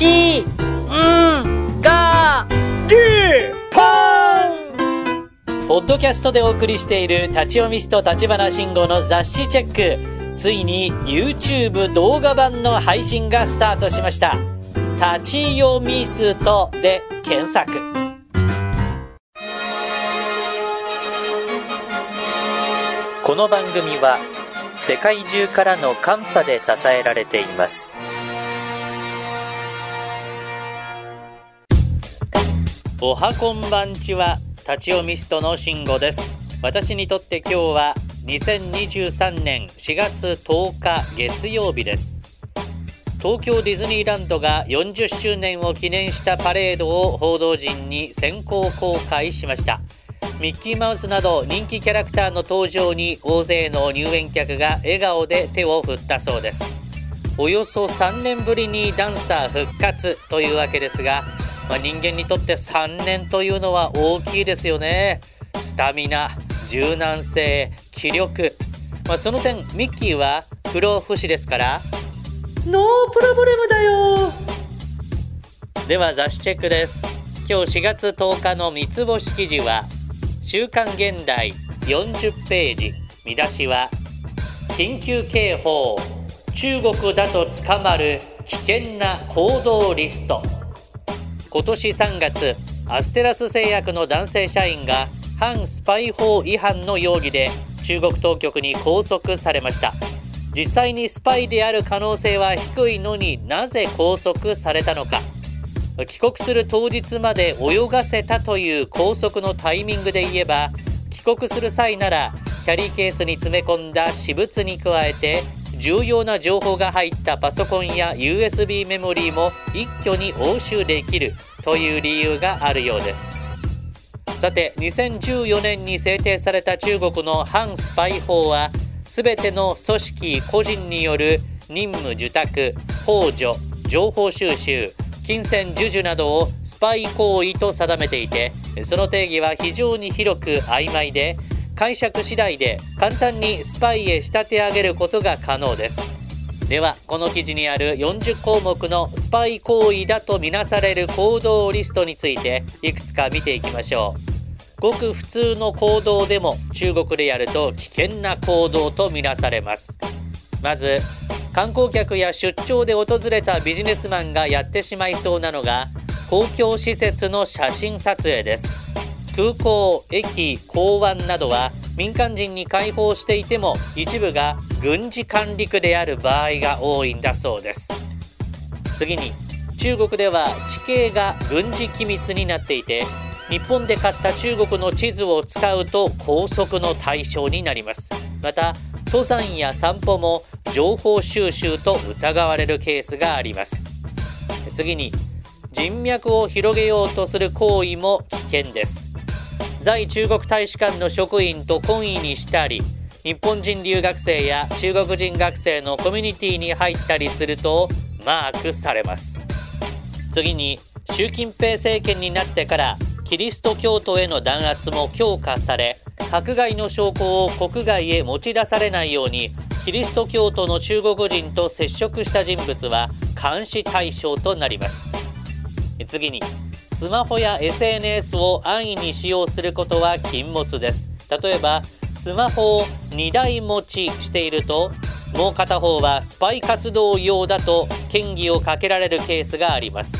ち、ん、が、り、ぱんポッドキャストでお送りしている立ち読みスト立花慎吾の雑誌チェック。ついに YouTube 動画版の配信がスタートしました。立ち読みストで検索。この番組は世界中からのカンパで支えられています。おはこんばんちは、立ち読みストの慎吾です。私にとって今日は2023年4月10日月曜日です。東京ディズニーランドが40周年を記念したパレードを報道陣に先行公開しました。ミッキーマウスなど人気キャラクターの登場に大勢の入園客が笑顔で手を振ったそうです。およそ3年ぶりにダンサー復活というわけですが、まあ、人間にとって3年というのは大きいですよね。スタミナ柔軟性気力、まあ、その点ミッキーは不老不死ですから。ノープロブレムだよ。では雑誌チェックです。今日4月10日の三つ星記事は週刊現代40ページ。見出しは緊急警報。中国だと捕まる危険な行動リスト今年3月アステラス製薬の男性社員が反スパイ法違反の容疑で中国当局に拘束されました。実際にスパイである可能性は低いのになぜ拘束されたのか。帰国する当日まで泳がせたという拘束のタイミングで言えば帰国する際ならキャリーケースに詰め込んだ私物に加えて重要な情報が入ったパソコンや USB メモリーも一挙に押収できるという理由があるようです。さて2014年に制定された中国の反スパイ法は全ての組織個人による任務受託幇助情報収集金銭授受などをスパイ行為と定めていてその定義は非常に広く曖昧で解釈次第で簡単にスパイへ仕立て上げることが可能です。ではこの記事にある40項目のスパイ行為だとみなされる行動リストについていくつか見ていきましょう。ごく普通の行動でも中国でやると危険な行動とみなされます。まず観光客や出張で訪れたビジネスマンがやってしまいそうなのが公共施設の写真撮影です。空港、駅、港湾などは民間人に開放していても一部が軍事管理区である場合が多いんだそうです。次に中国では地形が軍事機密になっていて日本で買った中国の地図を使うと拘束の対象になります。また登山や散歩も情報収集と疑われるケースがあります。次に人脈を広げようとする行為も危険です。在中国大使館の職員と懇意にしたり日本人留学生や中国人学生のコミュニティに入ったりするとマークされます。次に習近平政権になってからキリスト教徒への弾圧も強化され迫害の証拠を国外へ持ち出されないようにキリスト教徒の中国人と接触した人物は監視対象となります。次にスマホや SNS を安易に使用することは禁物です。例えばスマホを2台持ちしているともう片方はスパイ活動用だと嫌疑をかけられるケースがあります。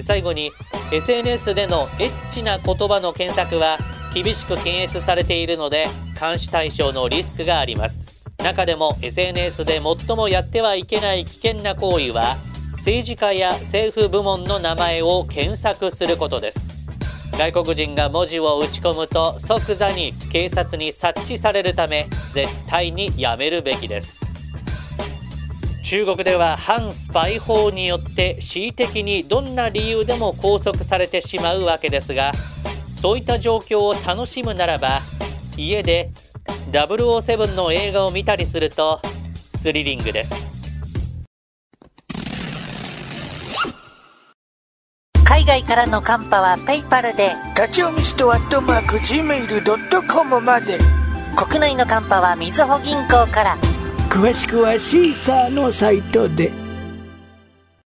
最後に SNS でのエッチな言葉の検索は厳しく検閲されているので監視対象のリスクがあります。中でも SNS で最もやってはいけない危険な行為は政治家や政府部門の名前を検索することです。外国人が文字を打ち込むと即座に警察に察知されるため絶対にやめるべきです。中国では反スパイ法によって恣意的にどんな理由でも拘束されてしまうわけですがそういった状況を楽しむならば家で007の映画を見たりするとスリリングです。海外からのカンパはペイパルで立ち読みストアットマーク Gmail.com まで。国内のカンパはみずほ銀行から。詳しくはシーサーのサイトで